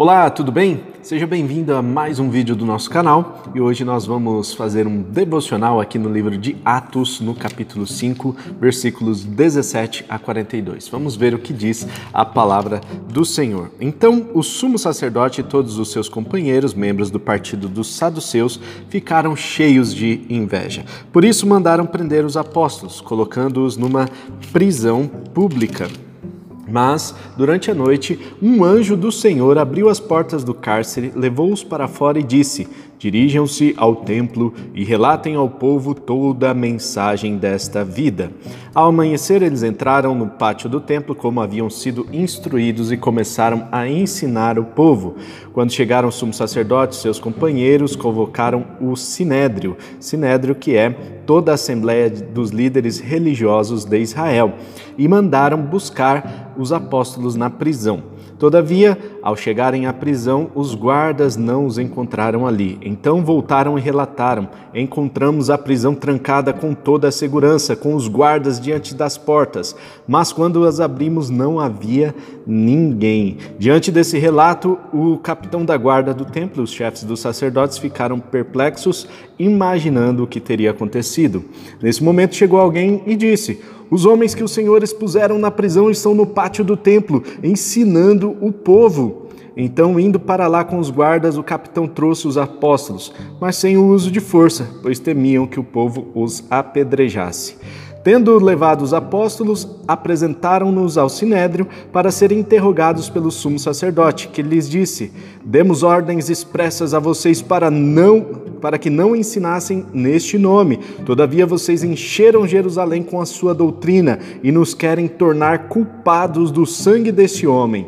Olá, tudo bem? Seja bem-vindo a mais um vídeo do nosso canal e hoje nós vamos fazer um devocional aqui no livro de Atos, no capítulo 5, versículos 17 a 42. Vamos ver o que diz a palavra do Senhor. Então, o sumo sacerdote e todos os seus companheiros, membros do partido dos saduceus, ficaram cheios de inveja. Por isso, mandaram prender os apóstolos, colocando-os numa prisão pública. Mas, durante a noite, um anjo do Senhor abriu as portas do cárcere, levou-os para fora e disse: Dirijam-se ao templo e relatem ao povo toda a mensagem desta vida. Ao amanhecer, eles entraram no pátio do templo como haviam sido instruídos e começaram a ensinar o povo. Quando chegaram o sumo sacerdote e seus companheiros, convocaram o sinédrio, sinédrio que é toda a assembleia dos líderes religiosos de Israel, e mandaram buscar os apóstolos na prisão. Todavia, ao chegarem à prisão, os guardas não os encontraram ali. Então voltaram e relataram: Encontramos a prisão trancada com toda a segurança, com os guardas diante das portas. Mas quando as abrimos, não havia ninguém. Diante desse relato, o capitão da guarda do templo, os chefes dos sacerdotes, ficaram perplexos, imaginando o que teria acontecido. Nesse momento chegou alguém e disse: os homens que o Senhor expuseram na prisão estão no pátio do templo, ensinando o povo. Então, indo para lá com os guardas, o capitão trouxe os apóstolos, mas sem o uso de força, pois temiam que o povo os apedrejasse. Tendo levado os apóstolos, apresentaram-nos ao sinédrio para serem interrogados pelo sumo sacerdote, que lhes disse: Demos ordens expressas a vocês para não para que não ensinassem neste nome. Todavia vocês encheram Jerusalém com a sua doutrina e nos querem tornar culpados do sangue desse homem.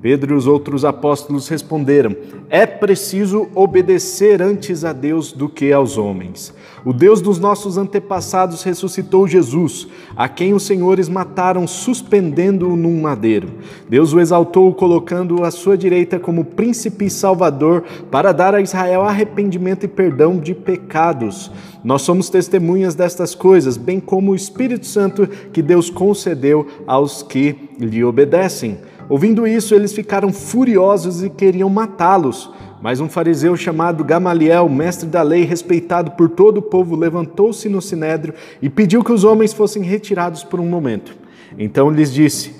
Pedro e os outros apóstolos responderam: É preciso obedecer antes a Deus do que aos homens. O Deus dos nossos antepassados ressuscitou Jesus, a quem os senhores mataram suspendendo-o num madeiro. Deus o exaltou, colocando-o à sua direita como príncipe e salvador, para dar a Israel arrependimento e perdão de pecados. Nós somos testemunhas destas coisas, bem como o Espírito Santo que Deus concedeu aos que lhe obedecem. Ouvindo isso, eles ficaram furiosos e queriam matá-los. Mas um fariseu chamado Gamaliel, mestre da lei, respeitado por todo o povo, levantou-se no sinédrio e pediu que os homens fossem retirados por um momento. Então lhes disse: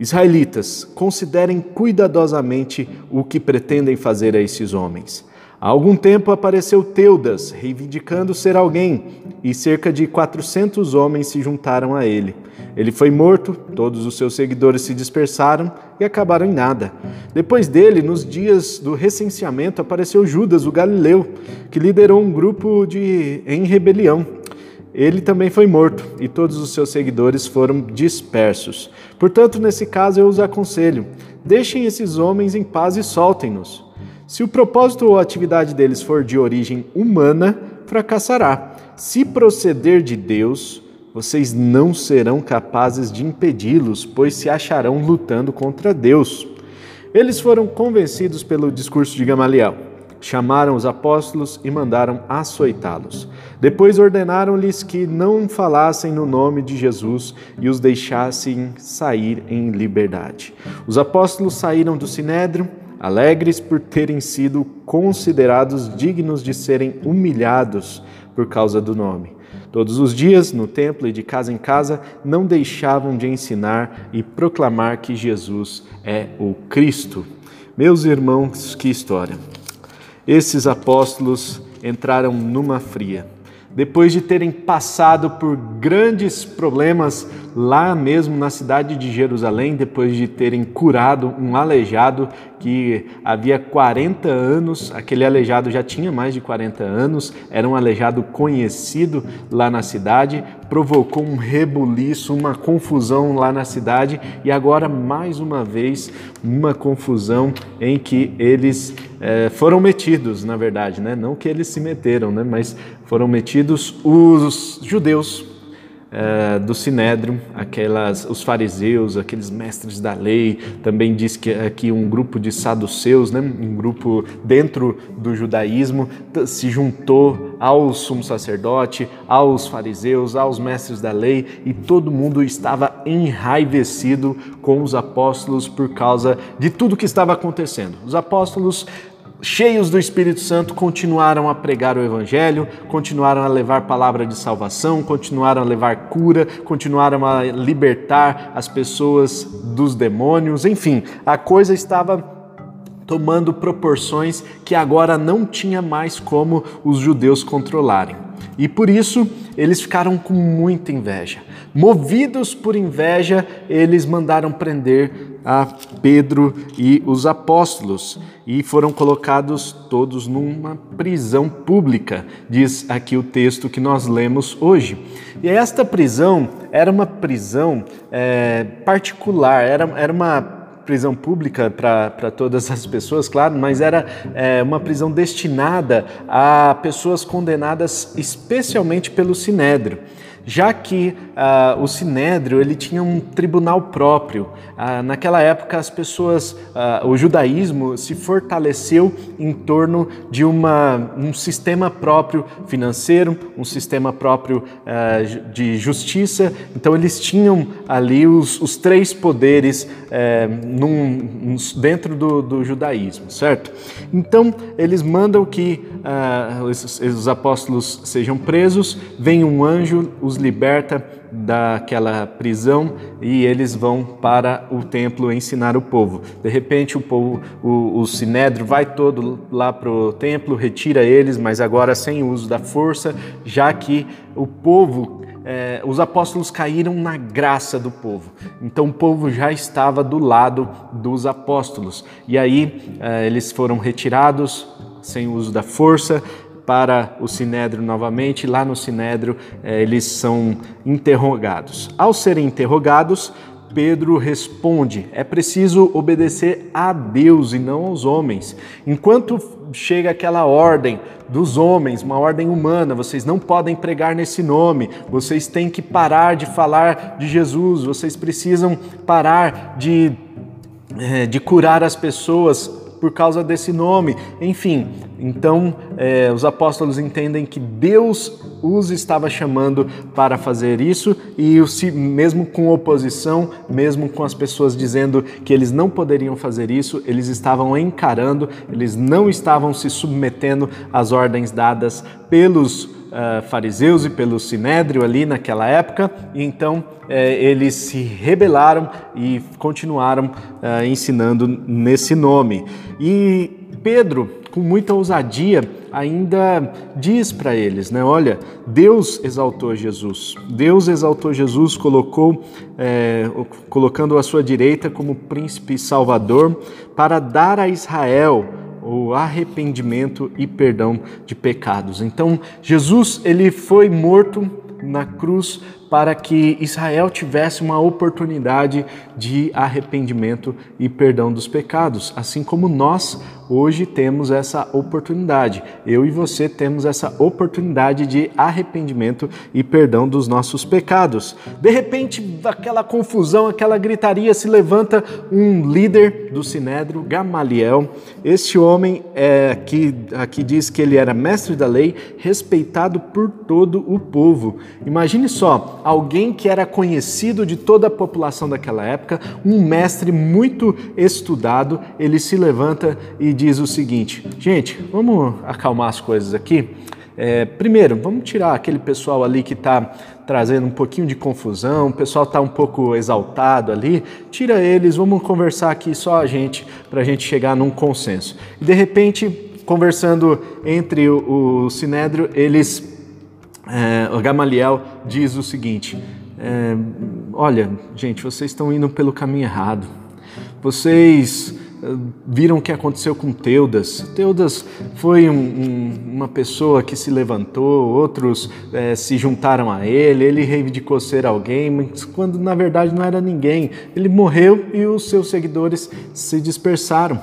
Israelitas, considerem cuidadosamente o que pretendem fazer a esses homens. Há algum tempo apareceu Teudas, reivindicando ser alguém, e cerca de 400 homens se juntaram a ele. Ele foi morto, todos os seus seguidores se dispersaram e acabaram em nada. Depois dele, nos dias do recenseamento, apareceu Judas, o galileu, que liderou um grupo de em rebelião. Ele também foi morto e todos os seus seguidores foram dispersos. Portanto, nesse caso, eu os aconselho: deixem esses homens em paz e soltem-nos. Se o propósito ou atividade deles for de origem humana, fracassará. Se proceder de Deus, vocês não serão capazes de impedi-los, pois se acharão lutando contra Deus. Eles foram convencidos pelo discurso de Gamaliel. Chamaram os apóstolos e mandaram açoitá-los. Depois ordenaram-lhes que não falassem no nome de Jesus e os deixassem sair em liberdade. Os apóstolos saíram do sinédrio alegres por terem sido considerados dignos de serem humilhados por causa do nome. Todos os dias, no templo e de casa em casa, não deixavam de ensinar e proclamar que Jesus é o Cristo. Meus irmãos, que história! Esses apóstolos entraram numa fria. Depois de terem passado por grandes problemas lá mesmo na cidade de Jerusalém, depois de terem curado um aleijado que havia 40 anos, aquele aleijado já tinha mais de 40 anos, era um aleijado conhecido lá na cidade, provocou um rebuliço, uma confusão lá na cidade e agora mais uma vez uma confusão em que eles é, foram metidos, na verdade, né? não que eles se meteram, né? mas foram metidos os judeus uh, do Sinédrio, aquelas, os fariseus, aqueles mestres da lei, também diz que aqui um grupo de saduceus, né, um grupo dentro do judaísmo, se juntou ao sumo sacerdote, aos fariseus, aos mestres da lei e todo mundo estava enraivecido com os apóstolos por causa de tudo que estava acontecendo. Os apóstolos cheios do Espírito Santo, continuaram a pregar o Evangelho, continuaram a levar palavra de salvação, continuaram a levar cura, continuaram a libertar as pessoas dos demônios, enfim, a coisa estava tomando proporções que agora não tinha mais como os judeus controlarem. E por isso eles ficaram com muita inveja. Movidos por inveja, eles mandaram prender a Pedro e os apóstolos e foram colocados todos numa prisão pública, diz aqui o texto que nós lemos hoje. E esta prisão era uma prisão é, particular, era, era uma prisão pública para todas as pessoas, claro, mas era é, uma prisão destinada a pessoas condenadas especialmente pelo Sinédrio já que uh, o Sinédrio ele tinha um tribunal próprio. Uh, naquela época, as pessoas, uh, o judaísmo se fortaleceu em torno de uma, um sistema próprio financeiro, um sistema próprio de justiça. Então, eles tinham ali os, os três poderes eh, num, dentro do, do, judaísmo, certo? Então, eles mandam que os, os apóstolos sejam presos, vem um anjo, os os liberta daquela prisão e eles vão para o templo ensinar o povo. De repente o povo, o, o sinédrio vai todo lá para o templo, retira eles, mas agora sem uso da força, já que o povo é, os apóstolos caíram na graça do povo. Então o povo já estava do lado dos apóstolos. E aí é, eles foram retirados sem uso da força para o Sinédrio novamente. Lá no Sinédrio, eh, eles são interrogados. Ao serem interrogados, Pedro responde: é preciso obedecer a Deus e não aos homens. Enquanto chega aquela ordem dos homens, uma ordem humana, vocês não podem pregar nesse nome, vocês têm que parar de falar de Jesus, vocês precisam parar de, eh, de curar as pessoas por causa desse nome. Enfim, então é, os apóstolos entendem que Deus os estava chamando para fazer isso e mesmo com oposição, mesmo com as pessoas dizendo que eles não poderiam fazer isso, eles estavam encarando, eles não estavam se submetendo às ordens dadas pelos uh, fariseus e pelo sinédrio ali naquela época, e então uh, eles se rebelaram e continuaram uh, ensinando nesse nome. E Pedro, com muita ousadia, ainda diz para eles, né? Olha, Deus exaltou Jesus. Deus exaltou Jesus, colocou, é, colocando à sua direita como príncipe salvador para dar a Israel o arrependimento e perdão de pecados. Então, Jesus ele foi morto na cruz para que Israel tivesse uma oportunidade de arrependimento e perdão dos pecados, assim como nós hoje temos essa oportunidade. Eu e você temos essa oportunidade de arrependimento e perdão dos nossos pecados. De repente, aquela confusão, aquela gritaria, se levanta um líder do Sinédrio, Gamaliel. Este homem é, que aqui diz que ele era mestre da lei, respeitado por todo o povo. Imagine só, alguém que era conhecido de toda a população daquela época, um mestre muito estudado, ele se levanta e diz o seguinte: gente, vamos acalmar as coisas aqui. É, primeiro, vamos tirar aquele pessoal ali que está trazendo um pouquinho de confusão, o pessoal está um pouco exaltado ali, tira eles, vamos conversar aqui só a gente, para a gente chegar num consenso. E de repente, conversando entre o, o Sinédrio, eles, é, Gamaliel diz o seguinte: é, olha, gente, vocês estão indo pelo caminho errado, vocês viram o que aconteceu com Teudas. Teudas foi um, um, uma pessoa que se levantou, outros é, se juntaram a ele, ele reivindicou ser alguém, mas quando na verdade não era ninguém. Ele morreu e os seus seguidores se dispersaram.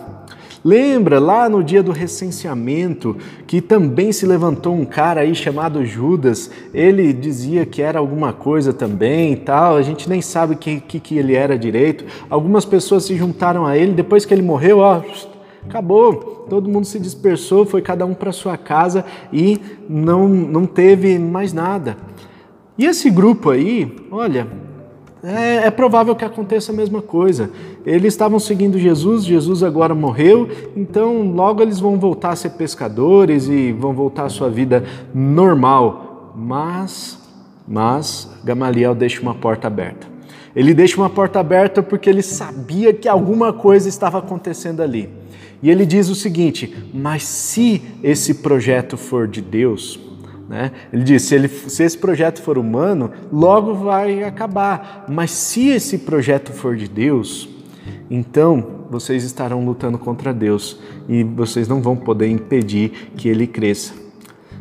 Lembra lá no dia do recenseamento que também se levantou um cara aí chamado Judas? Ele dizia que era alguma coisa também e tal, a gente nem sabe o que, que, que ele era direito. Algumas pessoas se juntaram a ele, depois que ele morreu, ó, acabou, todo mundo se dispersou, foi cada um para sua casa e não, não teve mais nada. E esse grupo aí, olha, é, é, provável que aconteça a mesma coisa. Eles estavam seguindo Jesus, Jesus agora morreu, então logo eles vão voltar a ser pescadores e vão voltar à sua vida normal. Mas, mas Gamaliel deixa uma porta aberta. Ele deixa uma porta aberta porque ele sabia que alguma coisa estava acontecendo ali. E ele diz o seguinte: mas se esse projeto for de Deus, né? Ele diz: se, ele, se esse projeto for humano, logo vai acabar. Mas se esse projeto for de Deus, então vocês estarão lutando contra Deus e vocês não vão poder impedir que ele cresça.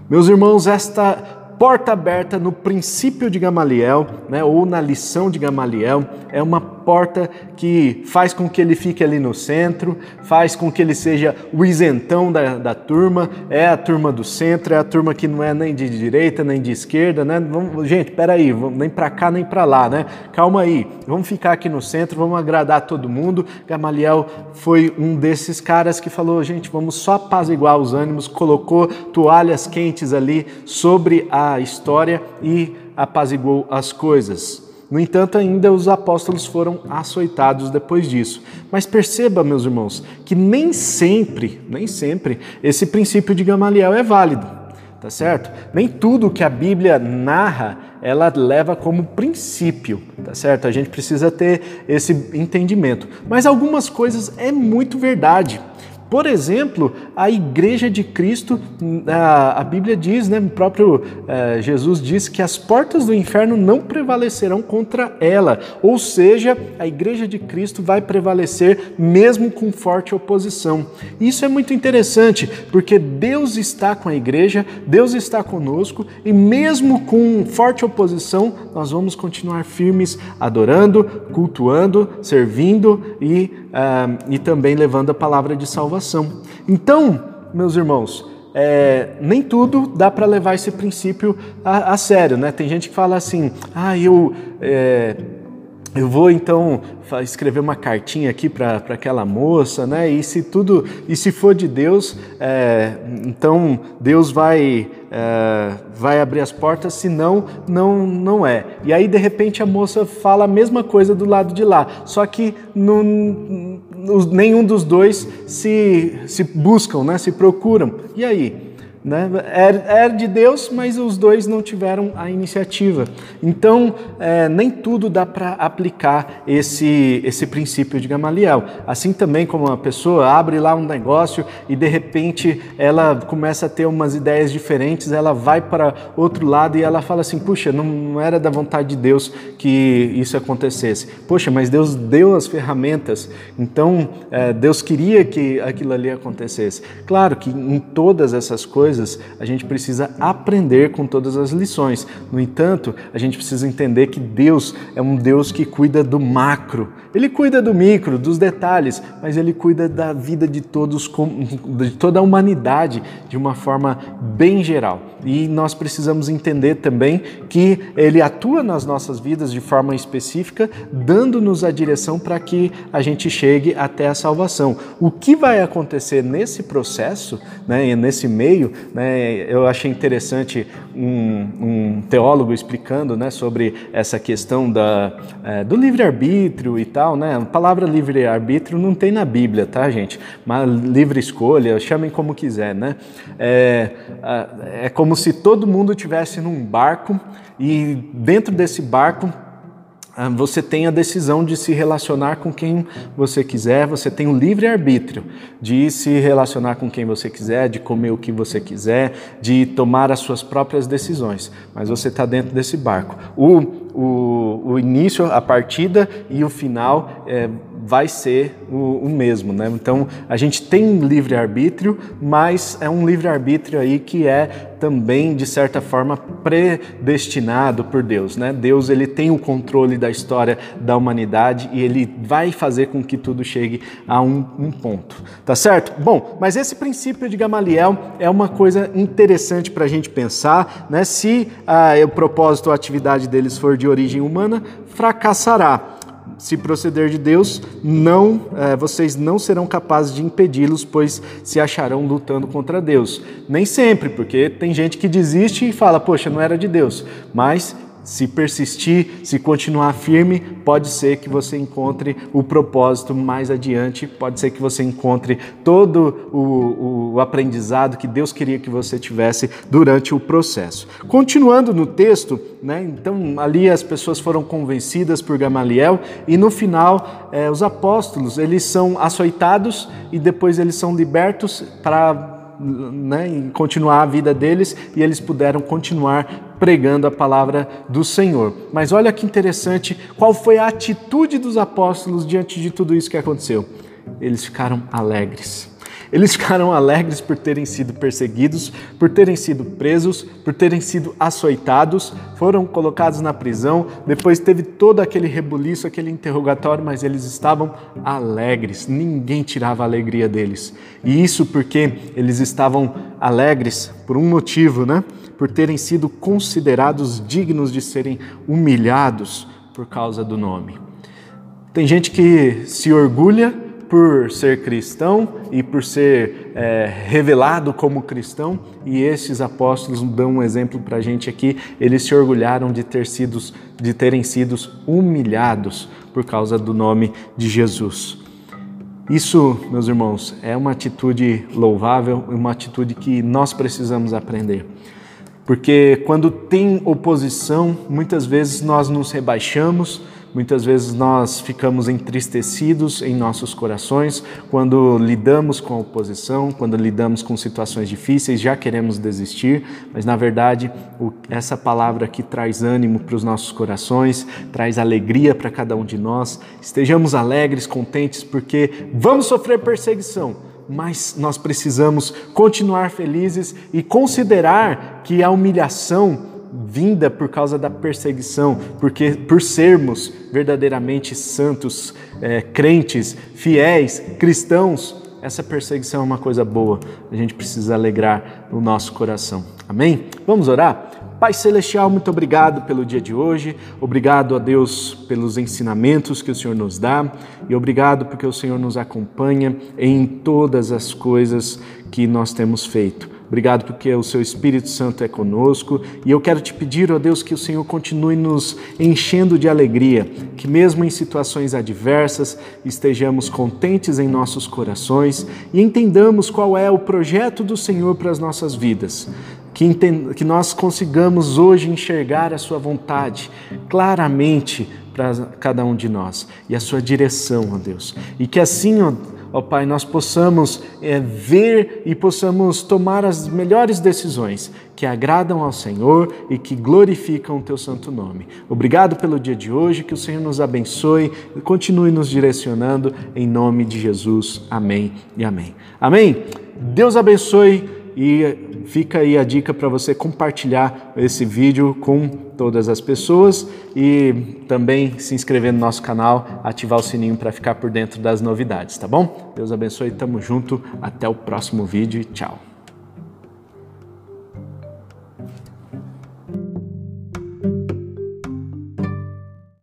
Meus irmãos, esta porta aberta no princípio de Gamaliel, né, ou na lição de Gamaliel, é uma porta que faz com que ele fique ali no centro, faz com que ele seja o isentão da, da turma, é a turma do centro, é a turma que não é nem de direita nem de esquerda, né? Vamos, gente, peraí, vamos, nem para cá nem para lá, né? Calma aí, vamos ficar aqui no centro, vamos agradar todo mundo. Gamaliel foi um desses caras que falou, gente, vamos só apaziguar os ânimos, colocou toalhas quentes ali sobre a história e apaziguou as coisas. No entanto, ainda os apóstolos foram açoitados depois disso. Mas perceba, meus irmãos, que nem sempre, nem sempre, esse princípio de Gamaliel é válido, tá certo? Nem tudo que a Bíblia narra, ela leva como princípio, tá certo? A gente precisa ter esse entendimento. Mas algumas coisas é muito verdade. Por exemplo, a igreja de Cristo, a, a Bíblia diz, né, o próprio é, Jesus diz que as portas do inferno não prevalecerão contra ela. Ou seja, a igreja de Cristo vai prevalecer mesmo com forte oposição. Isso é muito interessante, porque Deus está com a igreja, Deus está conosco e mesmo com forte oposição, nós vamos continuar firmes, adorando, cultuando, servindo e, e também levando a palavra de salvação salvação. Então, meus irmãos, é, nem tudo dá para levar esse princípio a, a, sério, né? Tem gente que fala assim, ah, eu, é, eu vou então escrever uma cartinha aqui para aquela moça, né? E se tudo, e se for de Deus, é, então Deus vai é, vai abrir as portas, senão não não é. E aí de repente a moça fala a mesma coisa do lado de lá, só que não, nenhum dos dois se, se buscam, né? Se procuram. E aí? Né? Era, de Deus, mas os dois não tiveram a iniciativa. Então, é, nem tudo dá para aplicar esse, esse princípio de Gamaliel. Assim também como uma pessoa abre lá um negócio e de repente ela começa a ter umas ideias diferentes, ela vai para outro lado e ela fala assim: puxa, não, não era da vontade de Deus que isso acontecesse. Poxa, mas Deus deu as ferramentas, então é, Deus queria que aquilo ali acontecesse. Claro que em todas essas coisas, coisas, a gente precisa aprender com todas as lições. No entanto, a gente precisa entender que Deus é um Deus que cuida do macro. Ele cuida do micro, dos detalhes, mas ele cuida da vida de todos, de toda a humanidade de uma forma bem geral. E nós precisamos entender também que ele atua nas nossas vidas de forma específica, dando-nos a direção para que a gente chegue até a salvação. O que vai acontecer nesse processo, né, nesse meio, né, eu achei interessante um, um teólogo explicando né, sobre essa questão da, é, do livre-arbítrio e tal. Né? A palavra livre-arbítrio não tem na Bíblia, tá, gente? Mas livre escolha, chamem como quiser. Né? É, é como se todo mundo tivesse num barco e dentro desse barco você tem a decisão de se relacionar com quem você quiser, você tem o livre arbítrio de se relacionar com quem você quiser, de comer o que você quiser, de tomar as suas próprias decisões, mas você está dentro desse barco. O, o, o, início, a partida e o final é, vai ser o, o mesmo, né? Então a gente tem livre arbítrio, mas é um livre arbítrio aí que é também de certa forma predestinado por Deus, né? Deus ele tem o controle da história da humanidade e ele vai fazer com que tudo chegue a um, um ponto, tá certo? Bom, mas esse princípio de Gamaliel é uma coisa interessante para a gente pensar, né? Se ah, o propósito ou a atividade deles for de origem humana, fracassará se proceder de Deus, não, é, vocês não serão capazes de impedi-los, pois se acharão lutando contra Deus. Nem sempre, porque tem gente que desiste e fala, poxa, não era de Deus. Mas se persistir, se continuar firme, pode ser que você encontre o propósito mais adiante, pode ser que você encontre todo o, o, aprendizado que Deus queria que você tivesse durante o processo. Continuando no texto, né, então ali as pessoas foram convencidas por Gamaliel e no final eh, os apóstolos eles são açoitados e depois eles são libertos para né, em continuar a vida deles e eles puderam continuar pregando a palavra do Senhor. Mas olha que interessante, qual foi a atitude dos apóstolos diante de tudo isso que aconteceu? Eles ficaram alegres. Eles ficaram alegres por terem sido perseguidos, por terem sido presos, por terem sido açoitados, foram colocados na prisão. Depois teve todo aquele rebuliço, aquele interrogatório, mas eles estavam alegres. Ninguém tirava a alegria deles. E isso porque eles estavam alegres por um motivo, né? Por terem sido considerados dignos de serem humilhados por causa do nome. Tem gente que se orgulha por ser cristão e por ser é, revelado como cristão, e esses apóstolos dão um exemplo para a gente aqui. Eles se orgulharam de, ter sido, de terem sido humilhados por causa do nome de Jesus. Isso, meus irmãos, é uma atitude louvável, uma atitude que nós precisamos aprender. Porque quando tem oposição, muitas vezes nós nos rebaixamos, Muitas vezes nós ficamos entristecidos em nossos corações quando lidamos com a oposição, quando lidamos com situações difíceis, já queremos desistir, mas na verdade essa palavra aqui traz ânimo para os nossos corações, traz alegria para cada um de nós. Estejamos alegres, contentes, porque vamos sofrer perseguição, mas nós precisamos continuar felizes e considerar que a humilhação vinda por causa da perseguição, porque por sermos verdadeiramente santos, é, crentes, fiéis, cristãos, essa perseguição é uma coisa boa. A gente precisa alegrar o nosso coração. Amém? Vamos orar? Pai Celestial, muito obrigado pelo dia de hoje, obrigado a Deus pelos ensinamentos que o Senhor nos dá e obrigado porque o Senhor nos acompanha em todas as coisas que nós temos feito. Obrigado porque o seu Espírito Santo é conosco e eu quero te pedir, ó Deus, que o Senhor continue nos enchendo de alegria, que mesmo em situações adversas estejamos contentes em nossos corações e entendamos qual é o projeto do Senhor para as nossas vidas. Que, que nós consigamos hoje enxergar a Sua vontade claramente para cada um de nós e a Sua direção, ó Deus. E que assim, ó ó Pai, nós possamos é, ver e possamos tomar as melhores decisões que agradam ao Senhor e que glorificam o Teu santo nome. Obrigado pelo dia de hoje, que o Senhor nos abençoe e continue nos direcionando em nome de Jesus. Amém e amém. Amém? Deus abençoe e fica aí a dica para você compartilhar esse vídeo com todas as pessoas e também se inscrever no nosso canal, ativar o sininho para ficar por dentro das novidades, tá bom? Deus abençoe, tamo junto, até o próximo vídeo e tchau.